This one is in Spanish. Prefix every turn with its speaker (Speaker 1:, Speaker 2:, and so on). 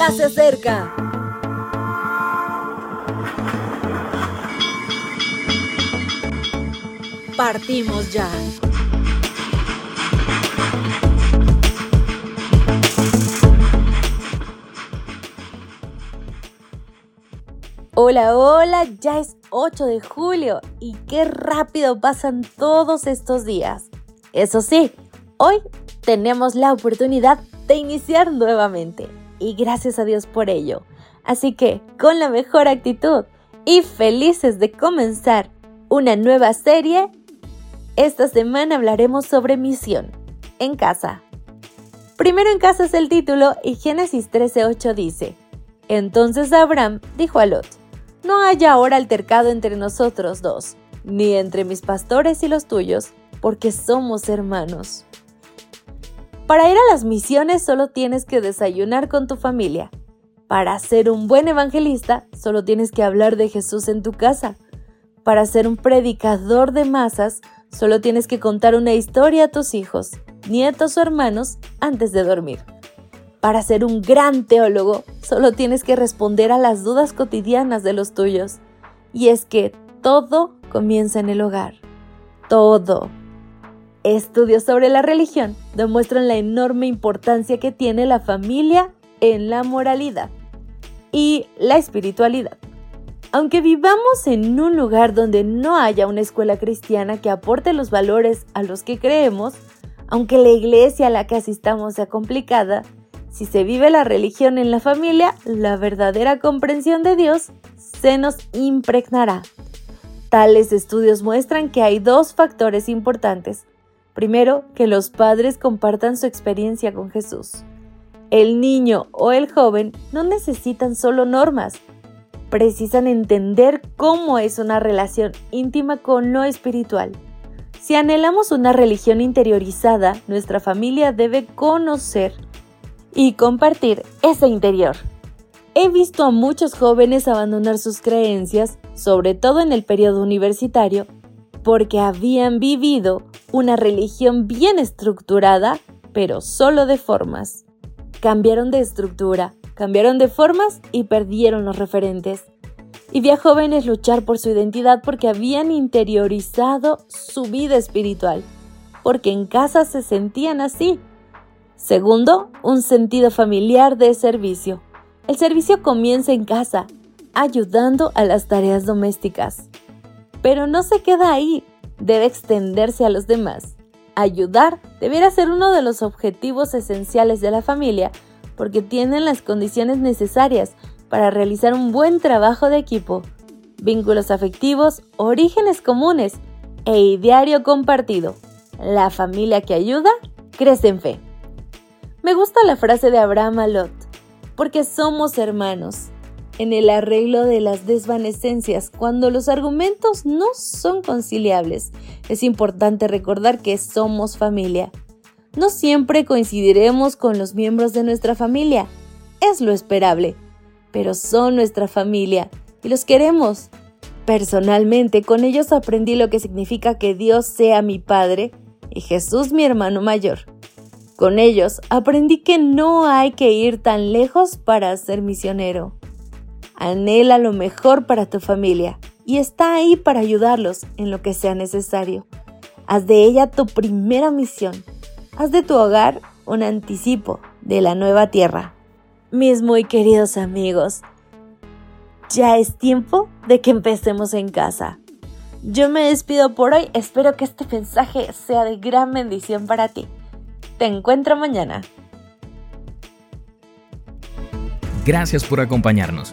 Speaker 1: ya se acerca. Partimos ya. Hola, hola, ya es 8 de julio y qué rápido pasan todos estos días. Eso sí, hoy tenemos la oportunidad de iniciar nuevamente y gracias a Dios por ello. Así que, con la mejor actitud y felices de comenzar una nueva serie, esta semana hablaremos sobre misión en casa. Primero en casa es el título y Génesis 13:8 dice, Entonces Abraham dijo a Lot, no haya ahora altercado entre nosotros dos, ni entre mis pastores y los tuyos, porque somos hermanos. Para ir a las misiones solo tienes que desayunar con tu familia. Para ser un buen evangelista solo tienes que hablar de Jesús en tu casa. Para ser un predicador de masas solo tienes que contar una historia a tus hijos, nietos o hermanos antes de dormir. Para ser un gran teólogo, solo tienes que responder a las dudas cotidianas de los tuyos. Y es que todo comienza en el hogar. Todo. Estudios sobre la religión demuestran la enorme importancia que tiene la familia en la moralidad y la espiritualidad. Aunque vivamos en un lugar donde no haya una escuela cristiana que aporte los valores a los que creemos, aunque la iglesia a la que asistamos sea complicada, si se vive la religión en la familia, la verdadera comprensión de Dios se nos impregnará. Tales estudios muestran que hay dos factores importantes. Primero, que los padres compartan su experiencia con Jesús. El niño o el joven no necesitan solo normas, precisan entender cómo es una relación íntima con lo espiritual. Si anhelamos una religión interiorizada, nuestra familia debe conocer y compartir ese interior. He visto a muchos jóvenes abandonar sus creencias, sobre todo en el periodo universitario, porque habían vivido una religión bien estructurada, pero solo de formas. Cambiaron de estructura, cambiaron de formas y perdieron los referentes. Y vi a jóvenes luchar por su identidad porque habían interiorizado su vida espiritual, porque en casa se sentían así, Segundo, un sentido familiar de servicio. El servicio comienza en casa, ayudando a las tareas domésticas. Pero no se queda ahí, debe extenderse a los demás. Ayudar debiera ser uno de los objetivos esenciales de la familia porque tienen las condiciones necesarias para realizar un buen trabajo de equipo, vínculos afectivos, orígenes comunes e ideario compartido. La familia que ayuda crece en fe. Me gusta la frase de Abraham a Lot, porque somos hermanos. En el arreglo de las desvanecencias, cuando los argumentos no son conciliables, es importante recordar que somos familia. No siempre coincidiremos con los miembros de nuestra familia, es lo esperable, pero son nuestra familia y los queremos. Personalmente, con ellos aprendí lo que significa que Dios sea mi Padre y Jesús mi hermano mayor. Con ellos aprendí que no hay que ir tan lejos para ser misionero. Anhela lo mejor para tu familia y está ahí para ayudarlos en lo que sea necesario. Haz de ella tu primera misión. Haz de tu hogar un anticipo de la nueva tierra. Mis muy queridos amigos, ya es tiempo de que empecemos en casa. Yo me despido por hoy, espero que este mensaje sea de gran bendición para ti. Te encuentro mañana.
Speaker 2: Gracias por acompañarnos.